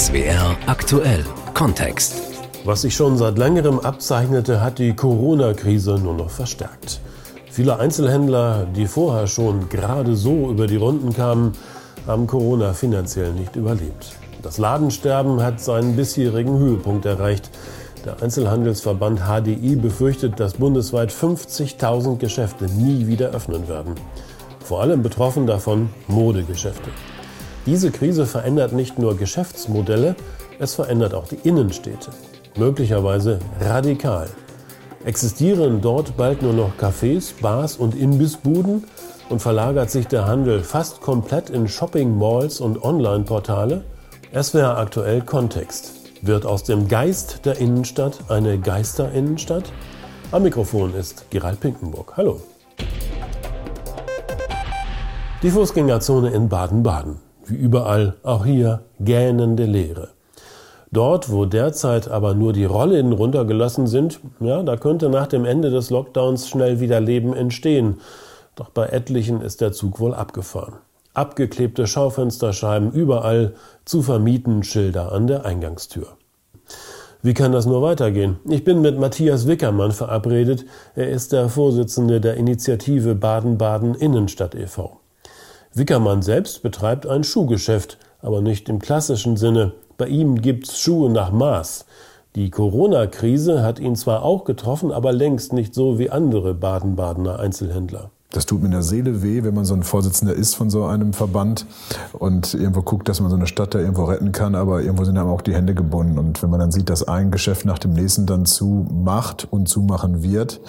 SWR aktuell Kontext. Was sich schon seit längerem abzeichnete, hat die Corona-Krise nur noch verstärkt. Viele Einzelhändler, die vorher schon gerade so über die Runden kamen, haben Corona finanziell nicht überlebt. Das Ladensterben hat seinen bisherigen Höhepunkt erreicht. Der Einzelhandelsverband HDI befürchtet, dass bundesweit 50.000 Geschäfte nie wieder öffnen werden. Vor allem betroffen davon Modegeschäfte. Diese Krise verändert nicht nur Geschäftsmodelle, es verändert auch die Innenstädte. Möglicherweise radikal. Existieren dort bald nur noch Cafés, Bars und Imbissbuden und verlagert sich der Handel fast komplett in Shopping-Malls und Online-Portale? Es wäre aktuell Kontext. Wird aus dem Geist der Innenstadt eine Geisterinnenstadt? Am Mikrofon ist Gerald Pinkenburg. Hallo. Die Fußgängerzone in Baden-Baden wie überall, auch hier gähnende Leere. Dort, wo derzeit aber nur die Rollen runtergelassen sind, ja, da könnte nach dem Ende des Lockdowns schnell wieder Leben entstehen. Doch bei etlichen ist der Zug wohl abgefahren. Abgeklebte Schaufensterscheiben überall, zu vermieten Schilder an der Eingangstür. Wie kann das nur weitergehen? Ich bin mit Matthias Wickermann verabredet. Er ist der Vorsitzende der Initiative Baden-Baden Innenstadt e.V. Wickermann selbst betreibt ein Schuhgeschäft, aber nicht im klassischen Sinne. Bei ihm gibt's Schuhe nach Maß. Die Corona-Krise hat ihn zwar auch getroffen, aber längst nicht so wie andere Baden-Badener Einzelhändler. Das tut mir in der Seele weh, wenn man so ein Vorsitzender ist von so einem Verband und irgendwo guckt, dass man so eine Stadt da irgendwo retten kann, aber irgendwo sind einem auch die Hände gebunden. Und wenn man dann sieht, dass ein Geschäft nach dem nächsten dann zumacht und zumachen wird,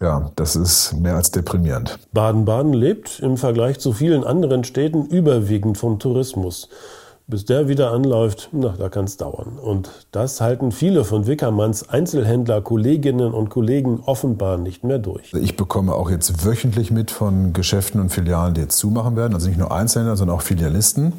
ja, das ist mehr als deprimierend. Baden-Baden lebt im Vergleich zu vielen anderen Städten überwiegend vom Tourismus. Bis der wieder anläuft, na, da kann es dauern. Und das halten viele von Wickermanns Einzelhändler, Kolleginnen und Kollegen offenbar nicht mehr durch. Ich bekomme auch jetzt wöchentlich mit von Geschäften und Filialen, die jetzt zumachen werden. Also nicht nur Einzelhändler, sondern auch Filialisten,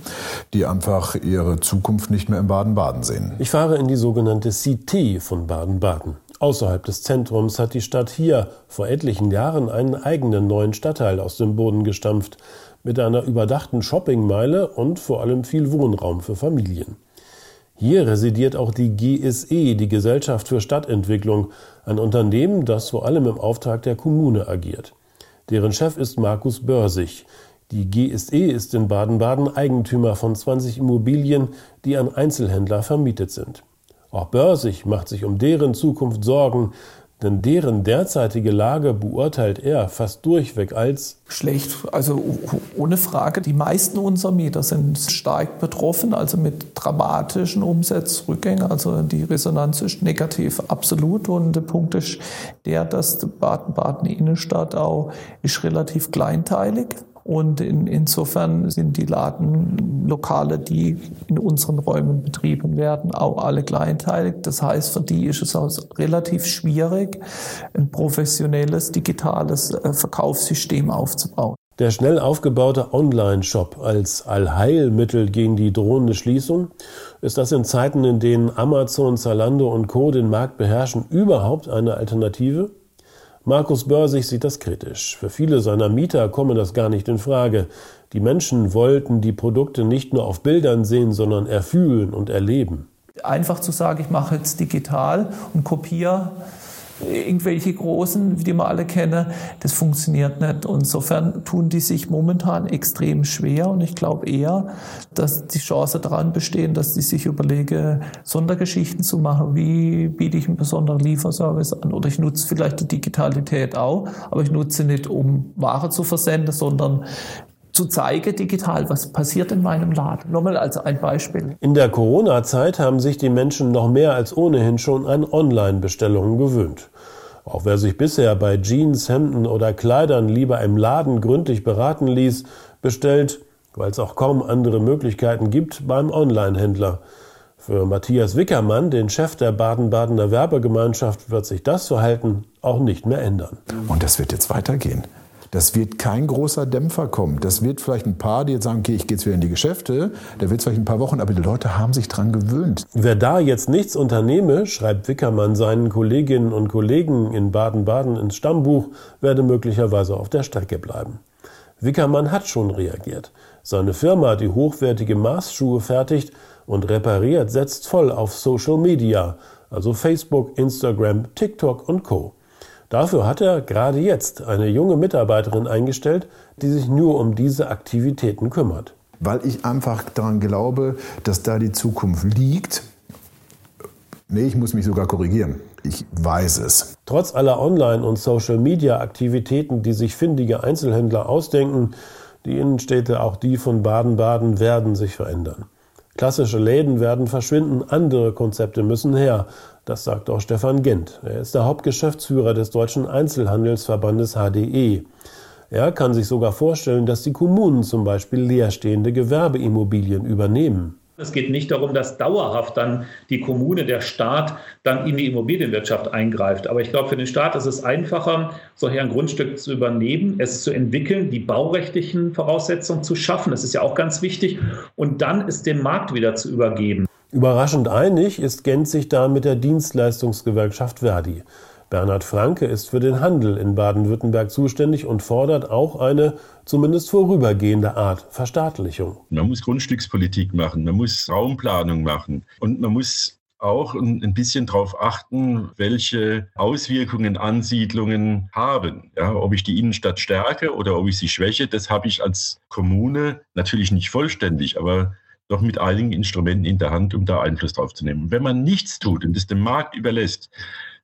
die einfach ihre Zukunft nicht mehr in Baden-Baden sehen. Ich fahre in die sogenannte Cité von Baden-Baden. Außerhalb des Zentrums hat die Stadt hier vor etlichen Jahren einen eigenen neuen Stadtteil aus dem Boden gestampft mit einer überdachten Shoppingmeile und vor allem viel Wohnraum für Familien. Hier residiert auch die GSE, die Gesellschaft für Stadtentwicklung, ein Unternehmen, das vor allem im Auftrag der Kommune agiert. Deren Chef ist Markus Börsig. Die GSE ist in Baden-Baden Eigentümer von 20 Immobilien, die an Einzelhändler vermietet sind. Auch Börsig macht sich um deren Zukunft Sorgen, denn deren derzeitige Lage beurteilt er fast durchweg als schlecht. Also ohne Frage, die meisten unserer Mieter sind stark betroffen, also mit dramatischen Umsatzrückgängen. Also die Resonanz ist negativ, absolut. Und der Punkt ist der, dass Baden-Baden Innenstadt auch ist relativ kleinteilig. Und in, insofern sind die Ladenlokale, die in unseren Räumen betrieben werden, auch alle kleinteilig. Das heißt, für die ist es auch relativ schwierig, ein professionelles digitales äh, Verkaufssystem aufzubauen. Der schnell aufgebaute Online-Shop als Allheilmittel gegen die drohende Schließung? Ist das in Zeiten, in denen Amazon, Zalando und Co. den Markt beherrschen, überhaupt eine Alternative? Markus Börsig sieht das kritisch. Für viele seiner Mieter komme das gar nicht in Frage. Die Menschen wollten die Produkte nicht nur auf Bildern sehen, sondern erfühlen und erleben. Einfach zu sagen, ich mache jetzt digital und kopiere irgendwelche großen, die wir alle kennen, das funktioniert nicht. Und insofern tun die sich momentan extrem schwer und ich glaube eher, dass die Chance daran bestehen, dass die sich überlegen, Sondergeschichten zu machen. Wie biete ich einen besonderen Lieferservice an? Oder ich nutze vielleicht die Digitalität auch, aber ich nutze nicht, um Ware zu versenden, sondern zu zeigen digital, was passiert in meinem Laden. Nochmal als ein Beispiel. In der Corona-Zeit haben sich die Menschen noch mehr als ohnehin schon an Online-Bestellungen gewöhnt. Auch wer sich bisher bei Jeans, Hemden oder Kleidern lieber im Laden gründlich beraten ließ, bestellt, weil es auch kaum andere Möglichkeiten gibt, beim Online-Händler. Für Matthias Wickermann, den Chef der Baden-Badener Werbegemeinschaft, wird sich das Verhalten auch nicht mehr ändern. Und das wird jetzt weitergehen. Das wird kein großer Dämpfer kommen. Das wird vielleicht ein paar, die jetzt sagen, okay, ich gehe jetzt wieder in die Geschäfte. Da wird es vielleicht ein paar Wochen, aber die Leute haben sich dran gewöhnt. Wer da jetzt nichts unternehme, schreibt Wickermann seinen Kolleginnen und Kollegen in Baden-Baden ins Stammbuch, werde möglicherweise auf der Strecke bleiben. Wickermann hat schon reagiert. Seine Firma, die hochwertige Maßschuhe fertigt und repariert, setzt voll auf Social Media, also Facebook, Instagram, TikTok und Co. Dafür hat er gerade jetzt eine junge Mitarbeiterin eingestellt, die sich nur um diese Aktivitäten kümmert. Weil ich einfach daran glaube, dass da die Zukunft liegt. Nee, ich muss mich sogar korrigieren. Ich weiß es. Trotz aller Online- und Social-Media-Aktivitäten, die sich findige Einzelhändler ausdenken, die Innenstädte, auch die von Baden-Baden, werden sich verändern. Klassische Läden werden verschwinden, andere Konzepte müssen her. Das sagt auch Stefan Gent. Er ist der Hauptgeschäftsführer des Deutschen Einzelhandelsverbandes HDE. Er kann sich sogar vorstellen, dass die Kommunen zum Beispiel leerstehende Gewerbeimmobilien übernehmen. Es geht nicht darum, dass dauerhaft dann die Kommune, der Staat dann in die Immobilienwirtschaft eingreift. Aber ich glaube, für den Staat ist es einfacher, solch ein Grundstück zu übernehmen, es zu entwickeln, die baurechtlichen Voraussetzungen zu schaffen. Das ist ja auch ganz wichtig. Und dann es dem Markt wieder zu übergeben. Überraschend einig ist Gent da mit der Dienstleistungsgewerkschaft Verdi. Bernhard Franke ist für den Handel in Baden-Württemberg zuständig und fordert auch eine zumindest vorübergehende Art Verstaatlichung. Man muss Grundstückspolitik machen, man muss Raumplanung machen und man muss auch ein bisschen darauf achten, welche Auswirkungen Ansiedlungen haben. Ja, ob ich die Innenstadt stärke oder ob ich sie schwäche, das habe ich als Kommune natürlich nicht vollständig, aber doch mit einigen Instrumenten in der Hand, um da Einfluss drauf zu nehmen. Wenn man nichts tut und es dem Markt überlässt,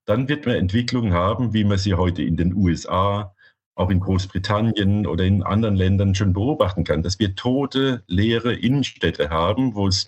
dann wird man Entwicklungen haben, wie man sie heute in den USA, auch in Großbritannien oder in anderen Ländern schon beobachten kann, dass wir tote, leere Innenstädte haben, wo es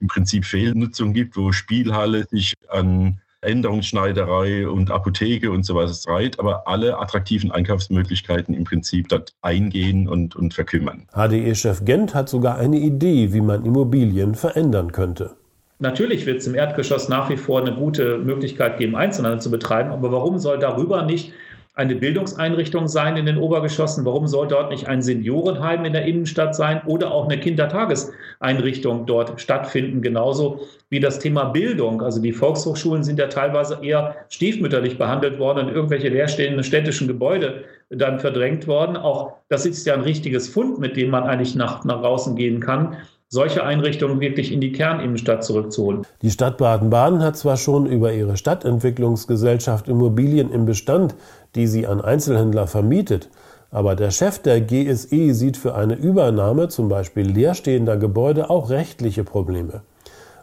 im Prinzip Fehlnutzung gibt, wo Spielhalle sich an Änderungsschneiderei und Apotheke und so was reiht, aber alle attraktiven Einkaufsmöglichkeiten im Prinzip dort eingehen und, und verkümmern. HDE-Chef Gent hat sogar eine Idee, wie man Immobilien verändern könnte. Natürlich wird es im Erdgeschoss nach wie vor eine gute Möglichkeit geben, Einzelhandel zu betreiben, aber warum soll darüber nicht eine Bildungseinrichtung sein in den Obergeschossen? Warum soll dort nicht ein Seniorenheim in der Innenstadt sein oder auch eine Kindertageseinrichtung dort stattfinden? Genauso wie das Thema Bildung. Also die Volkshochschulen sind ja teilweise eher stiefmütterlich behandelt worden und irgendwelche leerstehenden städtischen Gebäude dann verdrängt worden. Auch das ist ja ein richtiges Fund, mit dem man eigentlich nach, nach draußen gehen kann solche Einrichtungen wirklich in die Kerninnenstadt zurückzuholen. Die Stadt Baden-Baden hat zwar schon über ihre Stadtentwicklungsgesellschaft Immobilien im Bestand, die sie an Einzelhändler vermietet, aber der Chef der GSE sieht für eine Übernahme zum Beispiel leerstehender Gebäude auch rechtliche Probleme.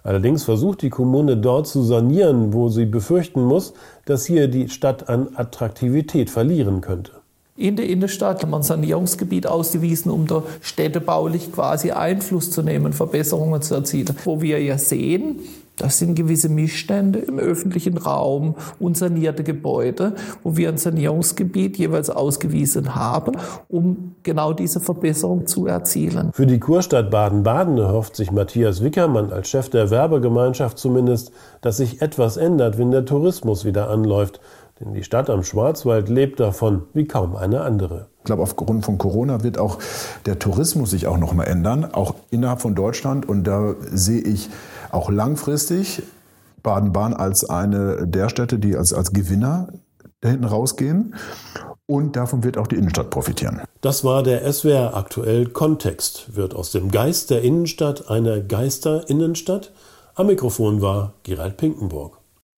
Allerdings versucht die Kommune dort zu sanieren, wo sie befürchten muss, dass hier die Stadt an Attraktivität verlieren könnte in der Innenstadt haben wir ein Sanierungsgebiet ausgewiesen, um da städtebaulich quasi Einfluss zu nehmen, Verbesserungen zu erzielen. Wo wir ja sehen, das sind gewisse Missstände im öffentlichen Raum, unsanierte Gebäude, wo wir ein Sanierungsgebiet jeweils ausgewiesen haben, um genau diese Verbesserung zu erzielen. Für die Kurstadt Baden-Baden erhofft sich Matthias Wickermann als Chef der Werbegemeinschaft zumindest, dass sich etwas ändert, wenn der Tourismus wieder anläuft. Denn die Stadt am Schwarzwald lebt davon wie kaum eine andere. Ich glaube, aufgrund von Corona wird auch der Tourismus sich auch noch mal ändern, auch innerhalb von Deutschland. Und da sehe ich auch langfristig Baden-Baden als eine der Städte, die als, als Gewinner da hinten rausgehen. Und davon wird auch die Innenstadt profitieren. Das war der SWR aktuell Kontext. Wird aus dem Geist der Innenstadt eine Geister-Innenstadt? Am Mikrofon war Gerald Pinkenburg.